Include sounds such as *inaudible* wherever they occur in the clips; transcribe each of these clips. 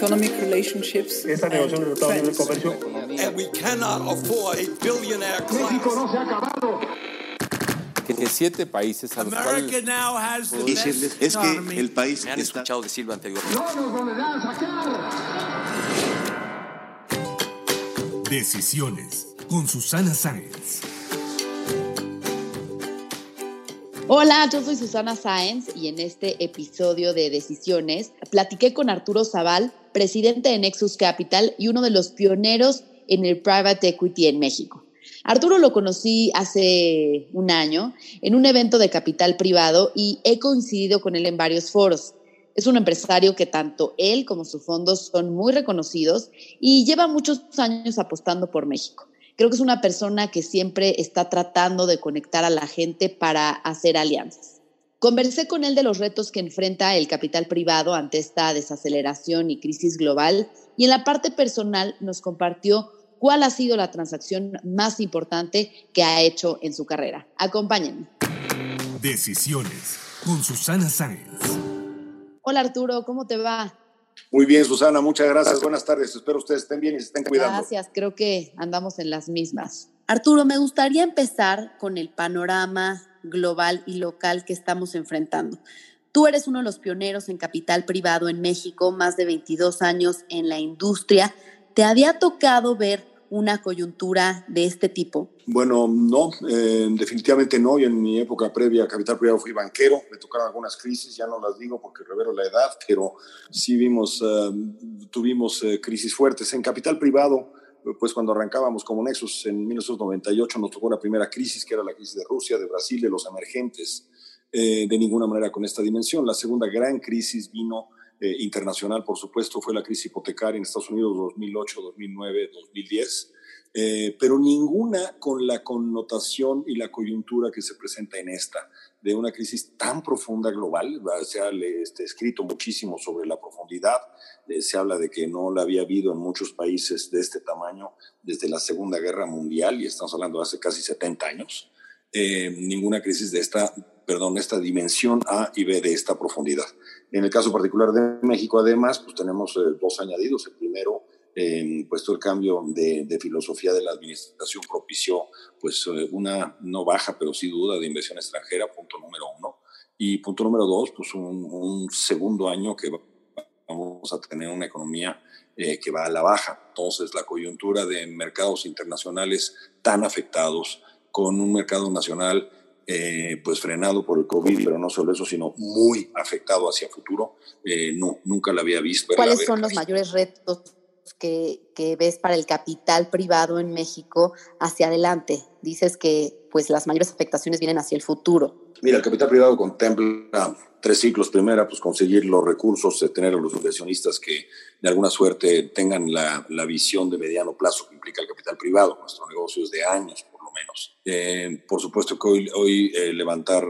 Economic relationships. Esta negociación del Tratado de Comercio. And we cannot afford a billionaire class. México no se ha acabado. que siete países a los cuales decirles es que el país me han está escuchado decirlo anteriormente. No nos volverán a sacar. Decisiones con Susana Sáenz. Hola, yo soy Susana Sáenz y en este episodio de Decisiones platiqué con Arturo Zaval, presidente de Nexus Capital y uno de los pioneros en el private equity en México. Arturo lo conocí hace un año en un evento de capital privado y he coincidido con él en varios foros. Es un empresario que tanto él como su fondo son muy reconocidos y lleva muchos años apostando por México. Creo que es una persona que siempre está tratando de conectar a la gente para hacer alianzas. Conversé con él de los retos que enfrenta el capital privado ante esta desaceleración y crisis global y en la parte personal nos compartió cuál ha sido la transacción más importante que ha hecho en su carrera. Acompáñenme. Decisiones con Susana Sáenz. Hola Arturo, ¿cómo te va? Muy bien, Susana, muchas gracias. Buenas tardes. Espero ustedes estén bien y se estén cuidando. Gracias, creo que andamos en las mismas. Arturo, me gustaría empezar con el panorama global y local que estamos enfrentando. Tú eres uno de los pioneros en capital privado en México, más de 22 años en la industria. ¿Te había tocado ver una coyuntura de este tipo? Bueno, no, eh, definitivamente no. Yo en mi época previa a Capital Privado fui banquero. Me tocaron algunas crisis, ya no las digo porque revelo la edad, pero sí vimos, eh, tuvimos eh, crisis fuertes. En Capital Privado, pues cuando arrancábamos como Nexus en 1998 nos tocó la primera crisis, que era la crisis de Rusia, de Brasil, de los emergentes. Eh, de ninguna manera con esta dimensión. La segunda gran crisis vino eh, internacional, por supuesto, fue la crisis hipotecaria en Estados Unidos 2008, 2009, 2010, eh, pero ninguna con la connotación y la coyuntura que se presenta en esta, de una crisis tan profunda global. Se ha este, escrito muchísimo sobre la profundidad, eh, se habla de que no la había habido en muchos países de este tamaño desde la Segunda Guerra Mundial, y estamos hablando de hace casi 70 años. Eh, ninguna crisis de esta, perdón, esta dimensión A y B de esta profundidad. En el caso particular de México, además, pues tenemos eh, dos añadidos. El primero, eh, pues todo el cambio de, de, filosofía de la administración propició pues eh, una no baja, pero sí duda de inversión extranjera, punto número uno. Y punto número dos, pues un, un segundo año que vamos a tener una economía eh, que va a la baja. Entonces, la coyuntura de mercados internacionales tan afectados, con un mercado nacional eh, pues frenado por el COVID, pero no solo eso, sino muy afectado hacia futuro, eh, no, nunca la había visto. ¿Cuáles son los mayores retos que, que, ves para el capital privado en México hacia adelante? Dices que pues las mayores afectaciones vienen hacia el futuro. Mira, el capital privado contempla tres ciclos. Primera, pues conseguir los recursos, de tener a los inversionistas que de alguna suerte tengan la, la visión de mediano plazo que implica el capital privado. Nuestro negocio es de años, por lo menos. Eh, por supuesto que hoy, hoy eh, levantar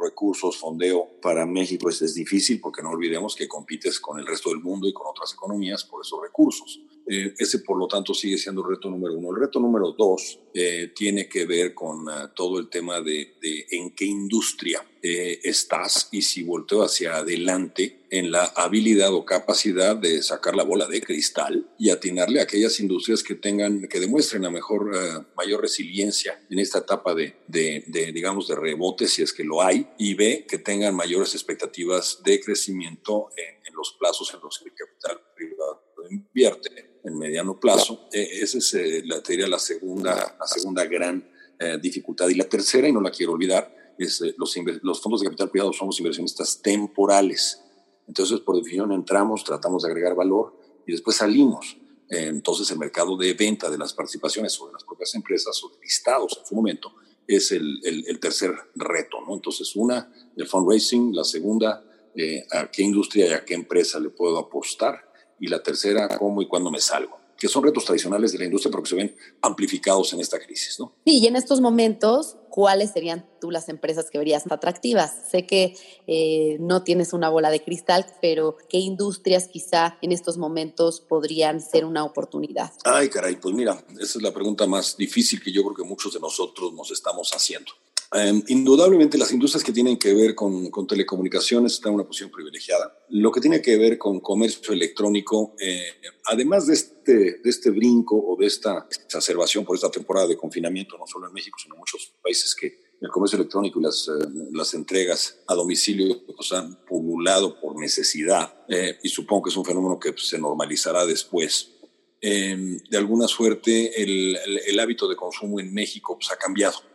recursos, fondeo para México es, es, difícil porque no olvidemos que compites con el resto del mundo y con otras economías por esos recursos. Eh, ese, por lo tanto, sigue siendo el reto número uno. El reto número dos eh, tiene que ver con uh, todo el tema de, de, en qué industria eh, estás y si volteo hacia adelante en la habilidad o capacidad de sacar la bola de cristal y atinarle a aquellas industrias que tengan, que demuestren la mejor, uh, mayor resiliencia en esta etapa de, de, de, digamos, de rebote, si es que lo hay, y B, que tengan mayores expectativas de crecimiento en, en los plazos en los que el capital privado invierte en mediano plazo. Eh, esa es, eh, la, te diría, la segunda, la segunda gran eh, dificultad. Y la tercera, y no la quiero olvidar, es eh, los, los fondos de capital privado somos inversionistas temporales. Entonces, por definición, entramos, tratamos de agregar valor y después salimos. entonces, el mercado de venta de las participaciones de las propias empresas o de listados en su momento es el, el, el tercer reto. ¿no? Entonces, una, el fundraising, la segunda, eh, a qué industria y a qué empresa le puedo apostar. Y la tercera, cómo y cuándo me salgo que son retos tradicionales de la industria, pero que se ven amplificados en esta crisis. ¿no? Sí, y en estos momentos, ¿cuáles serían tú las empresas que verías atractivas? Sé que eh, no tienes una bola de cristal, pero ¿qué industrias quizá en estos momentos podrían ser una oportunidad? Ay, caray, pues mira, esa es la pregunta más difícil que yo creo que muchos de nosotros nos estamos haciendo. Eh, indudablemente las industrias que tienen que ver con, telecomunicaciones están en una posición privilegiada. Lo que tiene que ver con comercio electrónico, eh, además de este, de este brinco o de esta exacerbación por esta temporada de confinamiento, no solo en México, sino en muchos países que el comercio electrónico y las, eh, entregas a domicilio pues, han pululado por necesidad eh, y supongo que es un fenómeno que pues, se normalizará después. de alguna suerte el, hábito de consumo en México pues, ha cambiado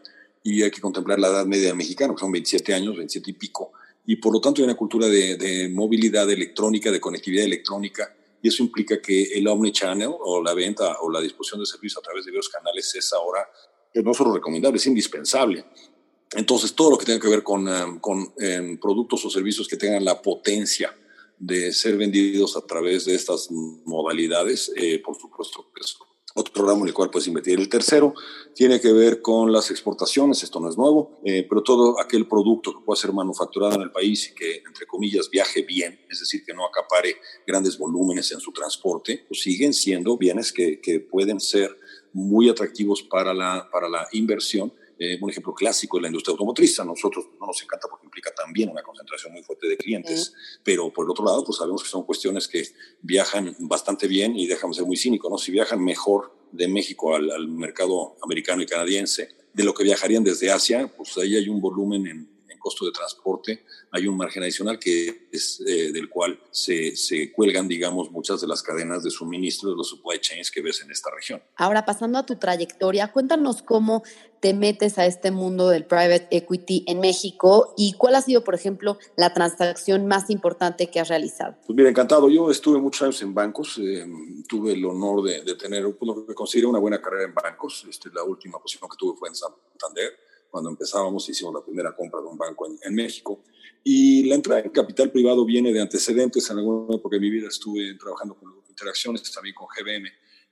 y hay que contemplar la edad media mexicana, que son 27 años, 27 y pico, y por lo tanto hay una cultura de, de movilidad electrónica, de conectividad electrónica, y eso implica que el omnichannel o la venta o la disposición de servicios a través de varios canales es ahora no solo recomendable, es indispensable. Entonces, todo lo que tenga que ver con, um, con um, productos o servicios que tengan la potencia de ser vendidos a través de estas modalidades, eh, por supuesto es otro ramo en el cual puedes invertir. El tercero tiene que ver con las exportaciones, esto no es nuevo, eh, pero todo aquel producto que pueda ser manufacturado en el país y que, entre comillas, viaje bien, es decir, que no acapare grandes volúmenes en su transporte, pues siguen siendo bienes que, que pueden ser muy atractivos para la, para la inversión eh, un ejemplo clásico es la industria automotriz. A nosotros no nos encanta porque implica también una concentración muy fuerte de clientes, pero por el otro lado, pues sabemos que son cuestiones que viajan bastante bien y déjame ser muy cínico, ¿no? Si viajan mejor de México al, al mercado americano y canadiense, de lo que viajarían desde Asia, pues ahí hay un volumen en, costo de transporte, hay un margen adicional que es eh, del cual se, se, cuelgan, digamos, muchas de las cadenas de suministro de los supply chains que ves en esta región. Ahora, pasando a tu trayectoria, cuéntanos cómo te metes a este mundo del private equity en México y cuál ha sido, por ejemplo, la transacción más importante que has realizado. Pues mira, encantado. Yo estuve muchos años en bancos, eh, tuve el honor de, de tener pues, lo que considero una buena carrera en bancos. Este, la última posición que tuve fue en Santander cuando empezábamos, hicimos la primera compra de un banco en, en, México. Y la entrada en capital privado viene de antecedentes. En alguna época de mi vida estuve trabajando con Interacciones, también con GBM.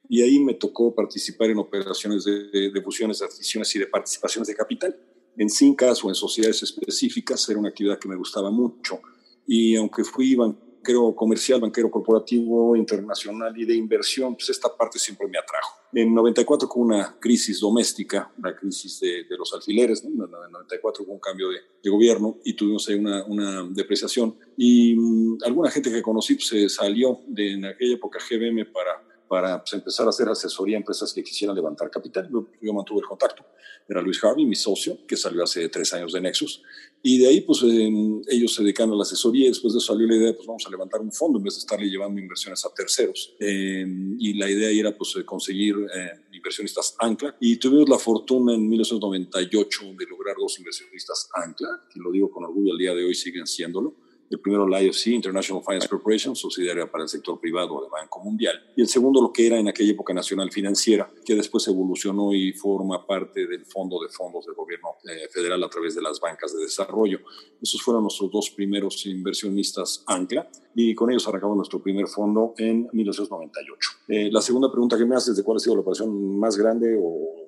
Y ahí me tocó participar en operaciones de, de fusiones, de adquisiciones y de participaciones de capital. En CINCAS o en sociedades específicas era una actividad que me gustaba mucho. Y aunque fui banquero comercial, banquero corporativo, internacional y de inversión, pues esta parte siempre me atrajo. En 94 hubo una crisis doméstica, una crisis de, de los alfileres, ¿no? en 94 hubo un cambio de, de gobierno y tuvimos ahí una, una depreciación. Y mmm, alguna gente que conocí pues, se salió de en aquella época GBM para para pues, empezar a hacer asesoría a empresas que quisieran levantar capital. Yo, yo, mantuve el contacto. Era Luis Harvey, mi socio, que salió hace tres años de Nexus. Y de ahí, pues, eh, ellos se dedican a la asesoría. Después de eso salió la idea, pues, vamos a levantar un fondo en vez de estarle llevando inversiones a terceros. Eh, y la idea era, pues, conseguir eh, inversionistas ancla. Y tuvimos la fortuna en 1998 de lograr dos inversionistas ancla, que lo digo con orgullo, al día de hoy siguen siéndolo el primero la IFC, International Finance Corporation, subsidiaria para el sector privado del Banco Mundial, y el segundo lo que era en aquella época Nacional Financiera, que después evolucionó y forma parte del Fondo de Fondos del Gobierno eh, Federal a través de las bancas de desarrollo. Esos fueron nuestros dos primeros inversionistas ancla, y con ellos arrancamos nuestro primer fondo en 1998. Eh, la segunda pregunta que me haces de cuál ha sido la operación más grande o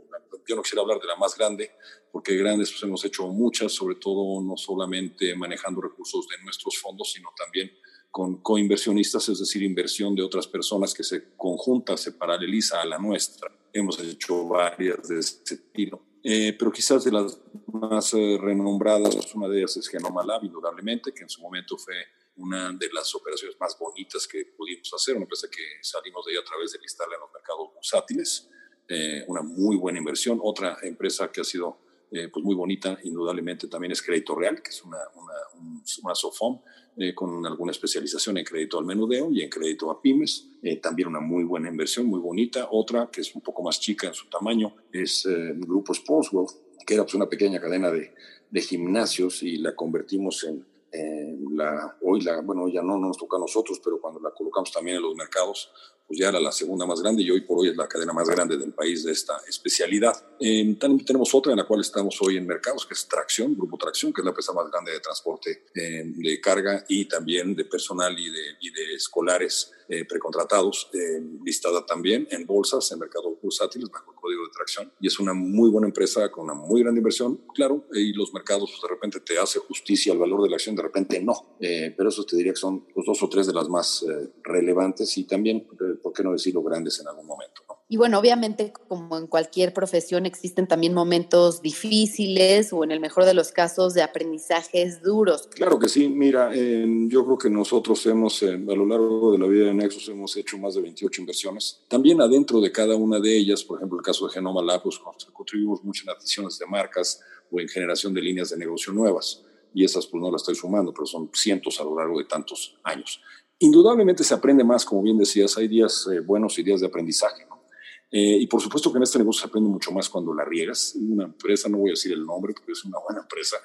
yo no quisiera hablar de la más grande, porque grandes pues, hemos hecho muchas, sobre todo no solamente manejando recursos de nuestros fondos, sino también con coinversionistas, es decir, inversión de otras personas que se conjunta, se paraleliza a la nuestra. Hemos hecho varias de ese estilo. Eh, pero quizás de las más eh, renombradas, una de ellas es Genoma Lab, indudablemente, que en su momento fue una de las operaciones más bonitas que pudimos hacer, una empresa que salimos de ahí a través de listarla en los mercados bursátiles eh, una muy buena inversión. Otra empresa que ha sido eh, pues muy bonita, indudablemente, también es Crédito Real, que es una, una, un, eh, con alguna especialización en crédito al menudeo y en crédito a pymes. También una muy buena inversión, muy bonita. Otra, que es un poco más chica en su tamaño, es Grupo Sportsworld, que era pues, una pequeña cadena de, de gimnasios y la convertimos en, la, hoy la, bueno, ya no, no, nos toca a nosotros, pero cuando la colocamos también en los mercados, pues ya era la segunda más grande y hoy por hoy es la cadena más grande del país de esta especialidad. Eh, tenemos otra en la cual estamos hoy en mercados, que es Tracción, Grupo Tracción, que es la empresa más grande de transporte eh, de carga y también de personal y de, y de escolares eh, precontratados, eh, listada también en bolsas, en mercados bursátiles, bajo el código de tracción. Y es una muy buena empresa con una muy grande inversión, claro, y los mercados pues, de repente te hace justicia al valor de la acción, de repente no. Eh, pero eso te diría que son los dos o tres de las más eh, relevantes y también, ¿por qué no decirlo, grandes en algún momento? Y bueno, obviamente como en cualquier profesión existen también momentos difíciles o en el mejor de los casos de aprendizajes duros. Claro que sí, mira, yo creo que nosotros hemos, eh, a lo largo de la vida de Nexus, hemos hecho más de 28 inversiones. También adentro de cada una de ellas, por ejemplo, el caso de Genoma Lab, contribuimos mucho en adquisiciones de marcas o en generación de líneas de negocio nuevas. Y esas pues no las estoy sumando, pero son cientos a lo largo de tantos años. Indudablemente se aprende más, como bien decías, hay días eh, buenos y días de aprendizaje. ¿no? Eh, y por supuesto que en este negocio se aprende mucho más cuando la riegas. Una empresa, no voy a decir el nombre porque es una buena empresa,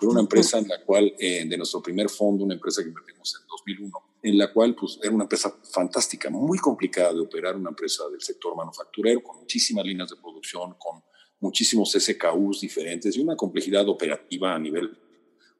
pero una empresa en la cual, eh, de nuestro primer fondo, una empresa que invertimos en 2001, en la cual pues, era una empresa fantástica, muy complicada de operar, una empresa del sector manufacturero, con muchísimas líneas de producción, con muchísimos SKUs diferentes y una complejidad operativa a nivel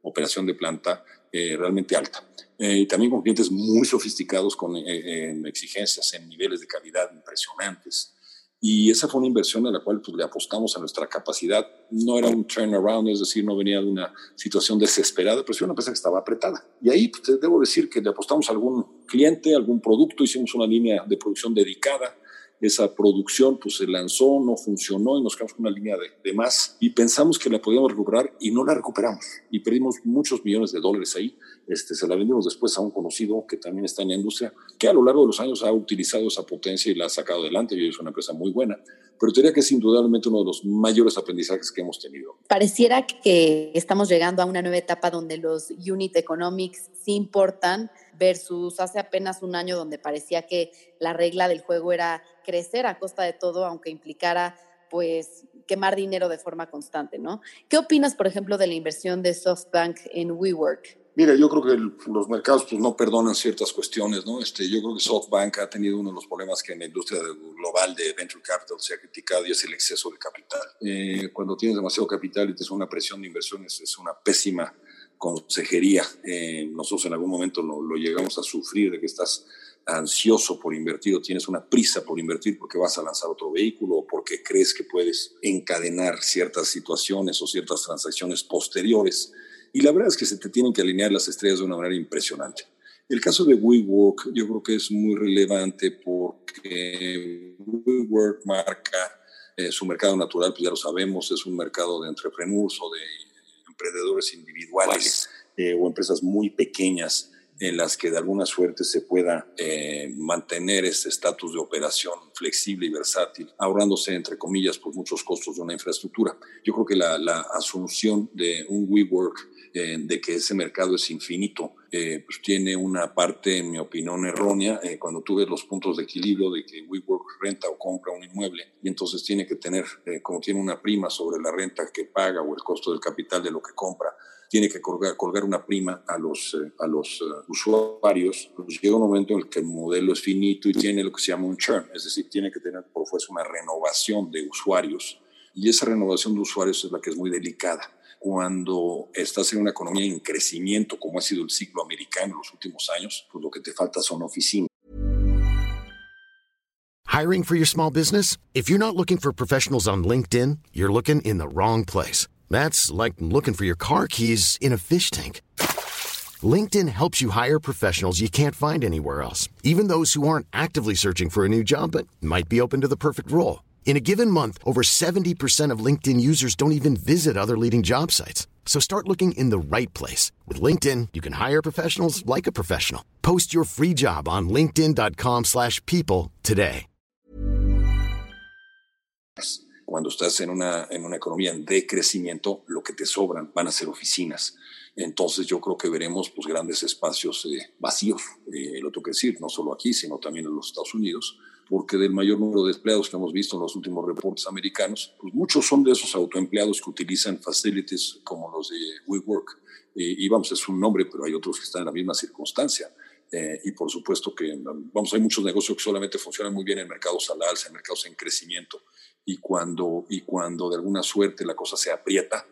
operación de planta eh, realmente alta. Eh, y también con clientes muy sofisticados, con eh, exigencias en niveles de calidad impresionantes. Y esa fue una inversión a la cual pues, le apostamos a nuestra capacidad. No era un turnaround, es decir, no venía de una situación desesperada, pero sí una empresa que estaba apretada. Y ahí pues, debo decir que le apostamos a algún cliente, algún producto, hicimos una línea de producción dedicada. Esa producción pues, se lanzó, no funcionó y nos quedamos con una línea de, de más. Y pensamos que la podíamos recuperar y no la recuperamos. Y perdimos muchos millones de dólares ahí. Este, se la vendimos después a un conocido que también está en la industria, que a lo largo de los años ha utilizado esa potencia y la ha sacado adelante y es una empresa muy buena. Pero diría que es indudablemente uno de los mayores aprendizajes que hemos tenido. Pareciera que estamos llegando a una nueva etapa donde los unit economics sí importan versus hace apenas un año donde parecía que la regla del juego era crecer a costa de todo, aunque implicara pues quemar dinero de forma constante, ¿no? ¿Qué opinas, por ejemplo, de la inversión de SoftBank en WeWork? Mira, yo creo que los mercados pues, no perdonan ciertas cuestiones, ¿no? Este, yo creo que SoftBank ha tenido uno de los problemas que en la industria global de venture capital se ha criticado y es el exceso de capital. Eh, cuando tienes demasiado capital y te es una presión de inversiones, es una pésima consejería. Eh, nosotros en algún momento lo, lo llegamos a sufrir de que estás ansioso por invertir o tienes una prisa por invertir porque vas a lanzar otro vehículo o porque crees que puedes encadenar ciertas situaciones o ciertas transacciones posteriores. Y la verdad es que se te tienen que alinear las estrellas de una manera impresionante. El caso de WeWork yo creo que es muy relevante porque WeWork marca eh, su mercado natural, pues ya lo sabemos, es un mercado de entrepreneurs o de emprendedores individuales eh, o empresas muy pequeñas en las que de alguna suerte se pueda eh, mantener ese estatus de operación flexible y versátil, ahorrándose, entre comillas, por muchos costos de una infraestructura. Yo creo que la, la asunción de un WeWork, de que ese mercado es infinito, eh, pues tiene una parte, en mi opinión, errónea, eh, cuando tú ves los puntos de equilibrio de que WeWork renta o compra un inmueble y entonces tiene que tener, eh, como tiene una prima sobre la renta que paga o el costo del capital de lo que compra, tiene que colgar, colgar una prima a los, a los usuarios, pues llega un momento en el que el modelo es finito y tiene lo que se llama un churn, es decir, tiene que tener por fuerza una renovación de usuarios. Y esa renovación de usuarios es la que es muy delicada. Cuando estás en una economía en crecimiento, como ha sido el ciclo americano en los últimos años, pues lo que te falta son oficinas. Hiring for your small business? If you're not looking for professionals on LinkedIn, you're looking in the wrong place. That's like looking for your car keys in a fish tank. LinkedIn helps you hire professionals you can't find anywhere else, even those who aren't actively searching for a new job but might be open to the perfect role. In a given month, over 70% of LinkedIn users don't even visit other leading job sites. So start looking in the right place. With LinkedIn, you can hire professionals like a professional. Post your free job on linkedin.com slash people today. Cuando estás en una, en una economía de crecimiento, lo que te sobran van a ser oficinas. Entonces yo creo que veremos pues, grandes espacios eh, vacíos, eh, lo tengo que decir, no solo aquí, sino también en los Estados Unidos, porque del mayor número de empleados que hemos visto en los últimos reportes americanos, pues muchos son de esos autoempleados que utilizan facilities como los de WeWork. Eh, y vamos, es un nombre, pero hay otros que están en la misma circunstancia. Eh, y por supuesto que, vamos, hay muchos negocios que solamente funcionan muy bien en mercados al alza, en mercados en crecimiento. Y cuando, y cuando de alguna suerte la cosa se aprieta,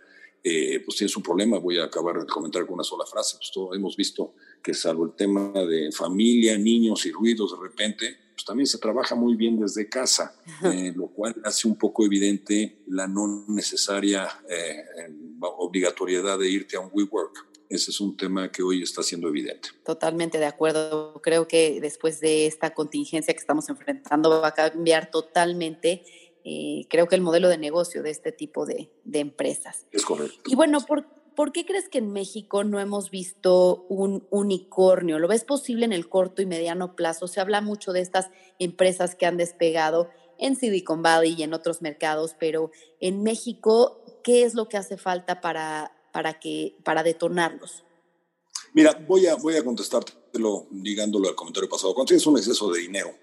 eh, pues tienes un problema. Voy a acabar de comentar con una sola frase. Pues todo, hemos visto que salvo el tema de familia, niños y ruidos, de repente, pues también se trabaja muy bien desde casa, eh, lo cual hace un poco evidente la no necesaria eh, obligatoriedad de irte a un WeWork. Ese es un tema que hoy está siendo evidente. Totalmente de acuerdo. Creo que después de esta contingencia que estamos enfrentando va a cambiar totalmente, eh, creo que el modelo de negocio de este tipo de, de empresas. Es correcto. Y bueno, ¿por, ¿por qué crees que en México no hemos visto un unicornio? ¿Lo ves posible en el corto y mediano plazo? Se habla mucho de estas empresas que han despegado en Silicon Valley y en otros mercados, pero en México, ¿qué es lo que hace falta para, para, que, para detonarlos? Mira, voy a, voy a contestártelo ligándolo al comentario pasado. Cuando tienes un exceso de dinero,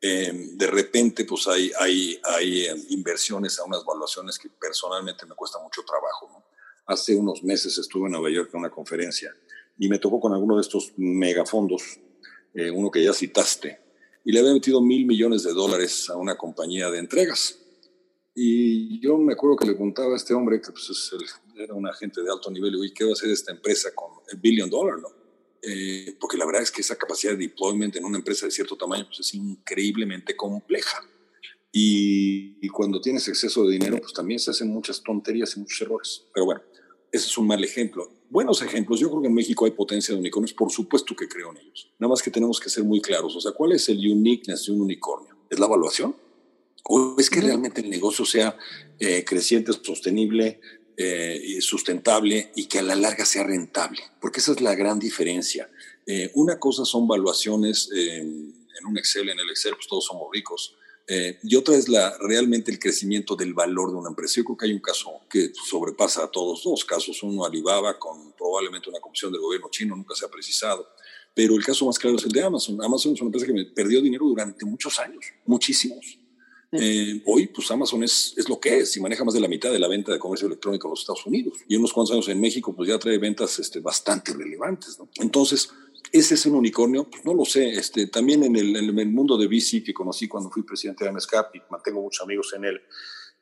eh, de repente pues hay, hay, hay eh, inversiones a unas valuaciones que personalmente me cuesta mucho trabajo. ¿no? Hace unos meses estuve en Nueva York en una conferencia y me tocó con alguno de estos megafondos, eh, uno que ya citaste, y le había metido mil millones de dólares a una compañía de entregas. Y yo me acuerdo que le preguntaba a este hombre, que pues, era un agente de alto nivel, y ¿qué va a hacer esta empresa con el billion dollar? ¿no? Eh, porque la verdad es que esa capacidad de deployment en una empresa de cierto tamaño pues, es increíblemente compleja. Y, y, cuando tienes exceso de dinero, pues también se hacen muchas tonterías y muchos errores. Pero bueno, ese es un mal ejemplo. Buenos ejemplos, yo creo que en México hay potencia de unicornios, por supuesto que creo en ellos. Nada más que tenemos que ser muy claros. O sea, ¿cuál es el uniqueness de un unicornio? ¿Es la evaluación? ¿O es que realmente el negocio sea eh, creciente, sostenible, eh, sustentable y que a la larga sea rentable, porque esa es la gran diferencia. Eh, una cosa son valuaciones eh, en un Excel, en el Excel pues todos somos ricos, eh, y otra es la, realmente el crecimiento del valor de una empresa. Yo creo que hay un caso que sobrepasa a todos dos casos. Uno, Alibaba, con probablemente una comisión del gobierno chino, nunca se ha precisado. Pero el caso más claro es el de Amazon. Amazon es una empresa que me perdió dinero durante muchos años, muchísimos. Eh, hoy, pues Amazon es, es lo que es y maneja más de la mitad de la venta de comercio electrónico en los Estados Unidos. Y unos cuantos años en México, pues ya trae ventas este, bastante relevantes. ¿no? Entonces, ¿ese es un unicornio? Pues no lo sé. Este, también en el, en el mundo de VC que conocí cuando fui presidente de AMSCAP y mantengo muchos amigos en él,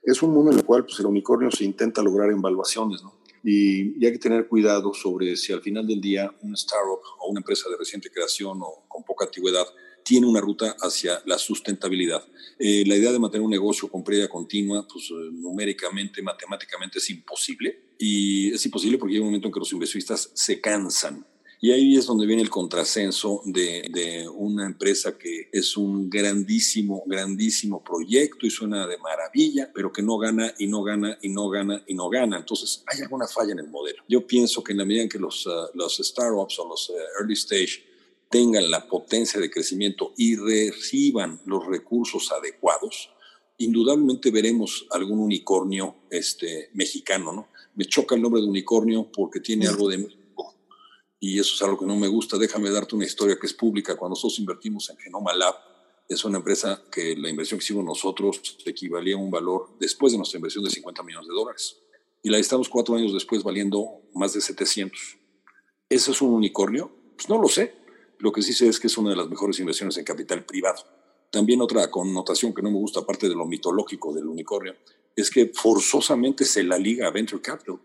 es un mundo en el cual pues, el unicornio se intenta lograr en valuaciones, ¿no? Y, y, hay que tener cuidado sobre si al final del día un startup o una empresa de reciente creación o con poca antigüedad tiene una ruta hacia la sustentabilidad. Eh, la idea de mantener un negocio con pérdida continua, pues eh, numéricamente, matemáticamente es imposible. Y es imposible porque hay un momento en que los inversionistas se cansan. Y ahí es donde viene el contrasenso de, de, una empresa que es un grandísimo, grandísimo proyecto y suena de maravilla, pero que no gana y no gana y no gana y no gana. Entonces hay alguna falla en el modelo. Yo pienso que en la medida en que los, uh, los startups o los uh, early stage tengan la potencia de crecimiento y reciban los recursos adecuados, indudablemente veremos algún unicornio este, mexicano, ¿no? Me choca el nombre de unicornio porque tiene algo de y eso es algo que no me gusta. Déjame darte una historia que es pública. Cuando nosotros invertimos en Genoma Lab, es una empresa que la inversión que hicimos nosotros equivalía a un valor, después de nuestra inversión, de 50 millones de dólares. Y la estamos cuatro años después valiendo más de 700. ¿Eso es un unicornio? Pues no lo sé lo que sí sé es que es una de las mejores inversiones en capital privado. También otra connotación que no me gusta, aparte de lo mitológico del unicornio, es que forzosamente se la liga a Venture Capital.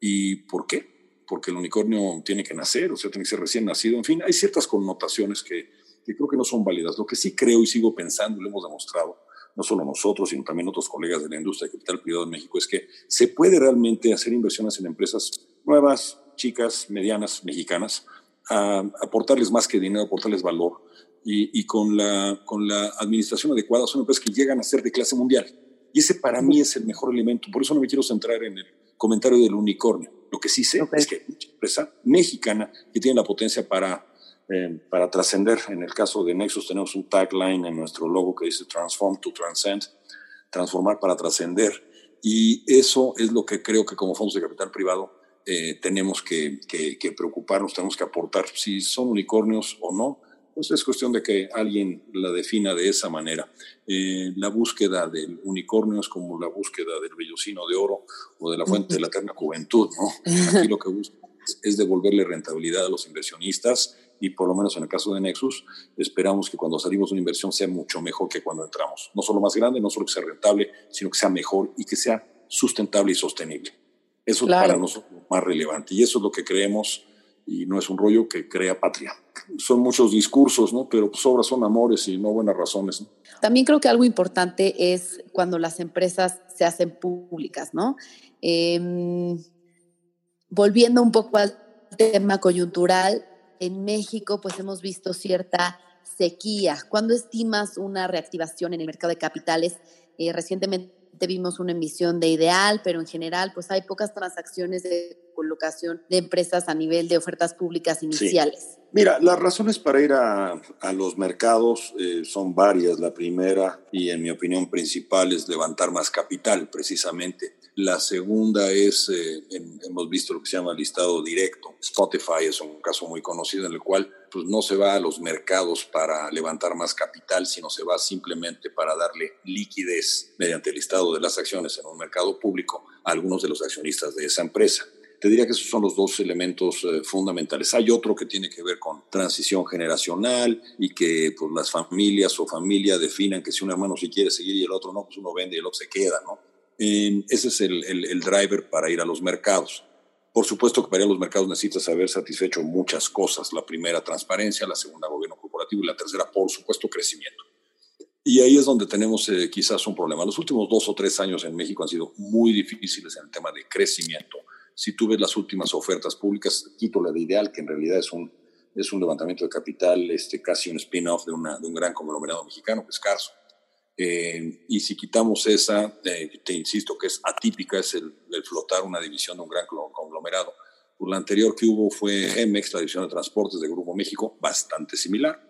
¿Y por qué? Porque el unicornio tiene que nacer, o sea, tiene que ser recién nacido. En fin, hay ciertas connotaciones que, que creo que no son válidas. Lo que sí creo y sigo pensando, y lo hemos demostrado, no solo nosotros, sino también otros colegas de la industria de capital privado en México, es que se puede realmente hacer inversiones en empresas nuevas, chicas, medianas, mexicanas, a aportarles más que dinero, aportarles valor. Y, y, con, la, con la administración adecuada son empresas que llegan a ser de clase mundial. Y ese para mí es el mejor elemento. Por eso no me quiero centrar en el comentario del unicornio. Lo que sí sé okay. es que hay mucha empresa mexicana que tiene la potencia para, eh, para trascender. En el caso de Nexus tenemos un tagline en nuestro logo que dice Transform to Transcend, transformar para trascender. Y eso es lo que creo que como fondos de capital privado eh, tenemos que, que, que, preocuparnos, tenemos que aportar si son unicornios o no. Pues es cuestión de que alguien la defina de esa manera. Eh, la búsqueda del unicornio es como la búsqueda del vellocino de oro o de la fuente de la eterna juventud. ¿no? Aquí lo que buscamos es devolverle rentabilidad a los inversionistas y por lo menos en el caso de Nexus, esperamos que cuando salimos de una inversión sea mucho mejor que cuando entramos. No solo más grande, no solo que sea rentable, sino que sea mejor y que sea sustentable y sostenible. Eso Claro. para nosotros es más relevante y eso es lo que creemos y no es un rollo que crea patria. Son muchos discursos, ¿no? Pero pues obras son amores y no buenas razones. También creo que algo importante es cuando las empresas se hacen públicas, ¿no? Em, volviendo un poco al tema coyuntural, en México pues hemos visto cierta sequía. ¿Cuándo estimas una reactivación en el mercado de capitales? Eh, recientemente vimos una emisión de Ideal, pero en general pues hay pocas transacciones de colocación de empresas a nivel de ofertas públicas iniciales. Mira, las razones para ir a, a los mercados eh, son varias. La primera, y en mi opinión principal, es levantar más capital, precisamente. La segunda es, eh, en- hemos visto lo que se llama listado directo. Spotify es un caso muy conocido en el cual pues, no se va a los mercados para levantar más capital, sino se va simplemente para darle liquidez mediante el listado de las acciones en un mercado público a algunos de los accionistas de esa empresa. Te diría que esos son los dos elementos eh, fundamentales. Hay otro que tiene que ver con transición generacional y que pues, las familias o familia definan que si un hermano sí quiere seguir y el otro no, pues uno vende y el otro se queda, ¿no? Eh, ese es el, el- el driver para ir a los mercados. Por supuesto que para ir a los mercados necesitas haber satisfecho muchas cosas. La primera, transparencia, la segunda, gobierno corporativo y la tercera, por supuesto, crecimiento. Y ahí es donde tenemos eh, quizás un problema. Los últimos dos o tres años en México han sido muy difíciles en el tema de crecimiento. Si tú ves las últimas ofertas públicas, quito la de Ideal, que en realidad es un, es un levantamiento de capital, este, casi un spin-off de, de un gran conglomerado mexicano, que es Carso. Eh, y si quitamos esa, eh, te insisto que es atípica, es el, el flotar una división de un gran conglomerado. La anterior que hubo fue Emex, la división de transportes de Grupo México, bastante similar.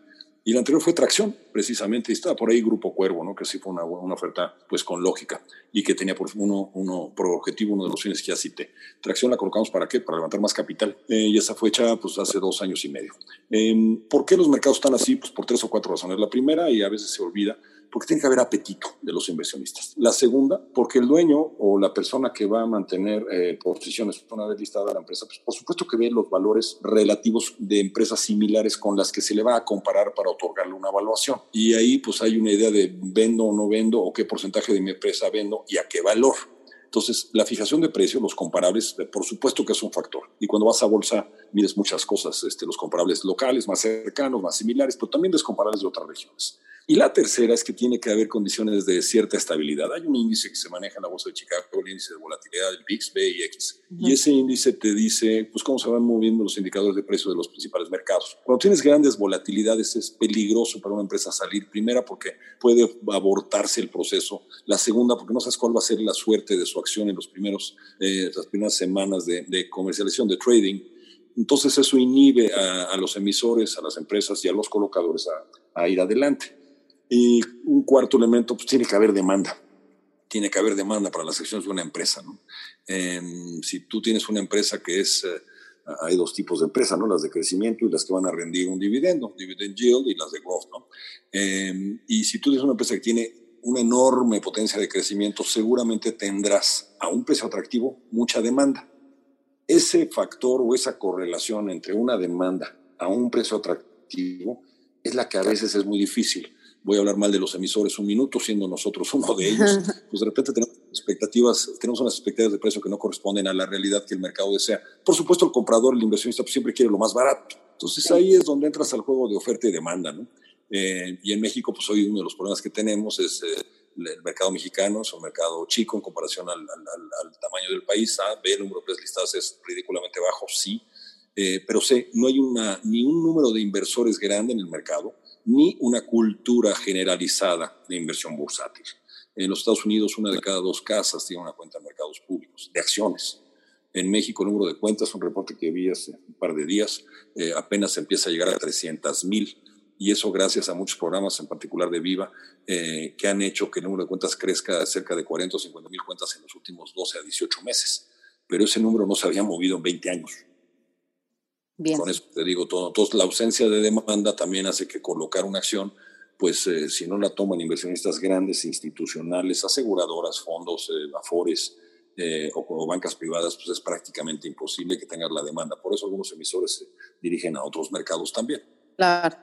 Y la anterior fue Tracción, precisamente, y estaba por ahí Grupo Cuervo, ¿no? que sí fue una, una oferta pues con lógica y que tenía por, uno, uno, por objetivo uno de los fines que ya cité. Tracción la colocamos para qué? Para levantar más capital. Eh, y esa fue hecha pues, hace dos años y medio. Eh, ¿Por qué los mercados están así? Pues por tres o cuatro razones. La primera, y a veces se olvida, porque tiene que haber apetito de los inversionistas. La segunda, porque el dueño o la persona que va a mantener eh, posiciones una vez listada la empresa, pues por supuesto que ve los valores relativos de empresas similares con las que se le va a comparar para otorgarle una evaluación. Y ahí pues hay una idea de vendo o no vendo o qué porcentaje de mi empresa vendo y a qué valor. Entonces, la fijación de precios, los comparables, eh, por supuesto que es un factor. Y cuando vas a bolsa, mides muchas cosas, este, los comparables locales, más cercanos, más similares, pero también descomparables de otras regiones. Y la tercera es que tiene que haber condiciones de cierta estabilidad. Hay un índice que se maneja en la bolsa de Chicago, el índice de volatilidad del VIX, B y X. Y ese índice te dice pues, cómo se van moviendo los indicadores de precio de los principales mercados. Cuando tienes grandes volatilidades es peligroso para una empresa salir. Primera, porque puede abortarse el proceso. La segunda, porque no sabes cuál va a ser la suerte de su acción en los primeros, eh, las primeras semanas de, de comercialización, de trading. Entonces eso inhibe a, a, los emisores, a las empresas y a los colocadores a, a ir adelante. Y un cuarto elemento, pues tiene que haber demanda. Tiene que haber demanda para las acciones de una empresa. ¿no? Eh, si tú tienes una empresa que es, eh, hay dos tipos de empresas, ¿no? las de crecimiento y las que van a rendir un dividendo, dividend yield y las de growth. ¿no? Eh, y si tú tienes una empresa que tiene una enorme potencia de crecimiento, seguramente tendrás a un precio atractivo mucha demanda. Ese factor o esa correlación entre una demanda a un precio atractivo es la que a veces es muy difícil voy a hablar mal de los emisores un minuto, siendo nosotros uno de ellos, *laughs* pues de repente tenemos expectativas, tenemos unas expectativas de precio que no corresponden a la realidad que el mercado desea. Por supuesto, el comprador, el inversionista, pues siempre quiere lo más barato. Entonces ahí es donde entras al juego de oferta y demanda, ¿no? Eh, y en México, pues hoy uno de los problemas que tenemos es eh, el mercado mexicano, es un mercado chico en comparación al, al, al, al tamaño del país. A, B, el número de listadas es ridículamente bajo, sí. Eh, pero C, no hay una, ni un número de inversores grande en el mercado ni una cultura generalizada de inversión bursátil. En los Estados Unidos, una de cada dos casas tiene una cuenta en mercados públicos de acciones. En México, el número de cuentas, un reporte que vi hace un par de días, eh, apenas empieza a llegar a 300 mil. Y eso gracias a muchos programas, en particular de Viva, eh, que han hecho que el número de cuentas crezca a cerca de 40 o 50 mil cuentas en los últimos 12 a 18 meses. Pero ese número no se había movido en 20 años. Bien. Con eso te digo todo. Entonces, la ausencia de demanda también hace que colocar una acción, pues eh, si no la toman inversionistas grandes, institucionales, aseguradoras, fondos, eh, afores, eh, o, o, bancas privadas, pues es prácticamente imposible que tengas la demanda. Por eso algunos emisores se dirigen a otros mercados también. Claro.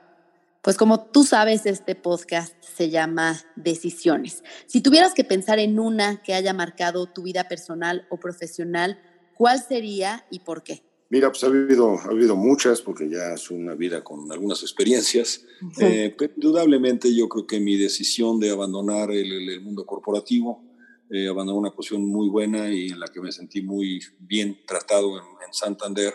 Pues como tú sabes, este podcast se llama Decisiones. Si tuvieras que pensar en una que haya marcado tu vida personal o profesional, ¿cuál sería y por qué? Mira, pues ha habido, ha habido muchas, porque ya es una vida con algunas experiencias. Uh -huh. eh, pero indudablemente yo creo que mi decisión de abandonar el, mundo corporativo, eh, abandonar una posición muy buena y en la que me sentí muy bien tratado en, en Santander,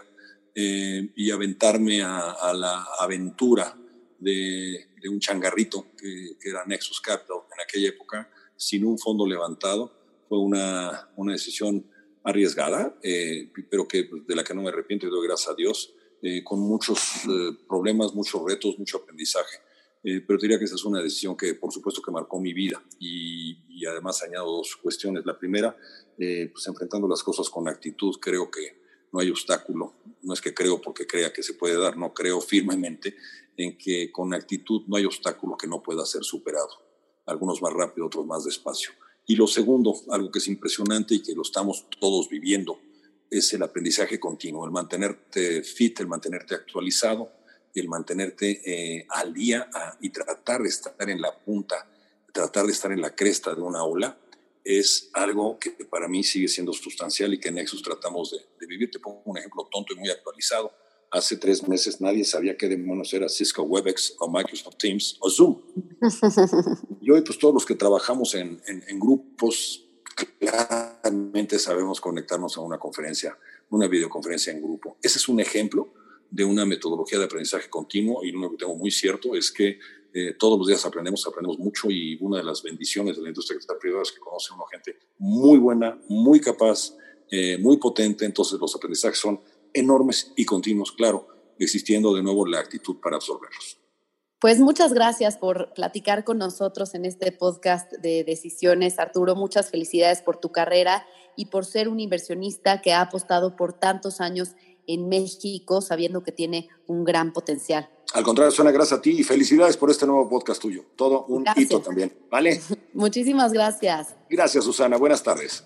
eh, y aventarme a, a, la aventura de, de un changarrito que, que, era Nexus Capital en aquella época, sin un fondo levantado, fue una, una decisión arriesgada, eh, pero que pues, de la que no me arrepiento y doy gracias a Dios, eh, con muchos eh, problemas, muchos retos, mucho aprendizaje. Pero diría que esa es una decisión que, por supuesto, que marcó mi vida. Y, y además añado dos cuestiones. La primera, pues enfrentando las cosas con actitud, creo que no hay obstáculo. No es que creo porque crea que se puede dar, no creo firmemente en que con actitud no hay obstáculo que no pueda ser superado. Algunos más rápido, otros más despacio. Y lo segundo, algo que es impresionante y que lo estamos todos viviendo, es el aprendizaje continuo, el mantenerte fit, el mantenerte actualizado, el mantenerte eh, al día y tratar de estar en la punta, tratar de estar en la cresta de una ola, es algo que para mí sigue siendo sustancial y que en Nexus tratamos de, de vivir. Te pongo un ejemplo tonto y muy actualizado. Hace tres meses nadie sabía qué demonios era Cisco WebEx o Microsoft Teams o Zoom. *laughs* y hoy, pues todos los que trabajamos en, en, en grupos, claramente sabemos conectarnos a una conferencia, una videoconferencia en grupo. Ese es un ejemplo de una metodología de aprendizaje continuo y uno que tengo muy cierto es que eh, todos los días aprendemos, aprendemos mucho y una de las bendiciones de la industria que está privada es que conoce a una gente muy buena, muy capaz, eh, muy potente, entonces los aprendizajes son enormes y continuos, claro, existiendo de nuevo la actitud para absorberlos. Pues muchas gracias por platicar con nosotros en este podcast de decisiones, Arturo. Muchas felicidades por tu carrera y por ser un inversionista que ha apostado por tantos años en México, sabiendo que tiene un gran potencial. Al contrario, suena gracias a ti y felicidades por este nuevo podcast tuyo. Todo un gracias. hito también, ¿vale? *laughs* Muchísimas gracias. Gracias, Susana. Buenas tardes.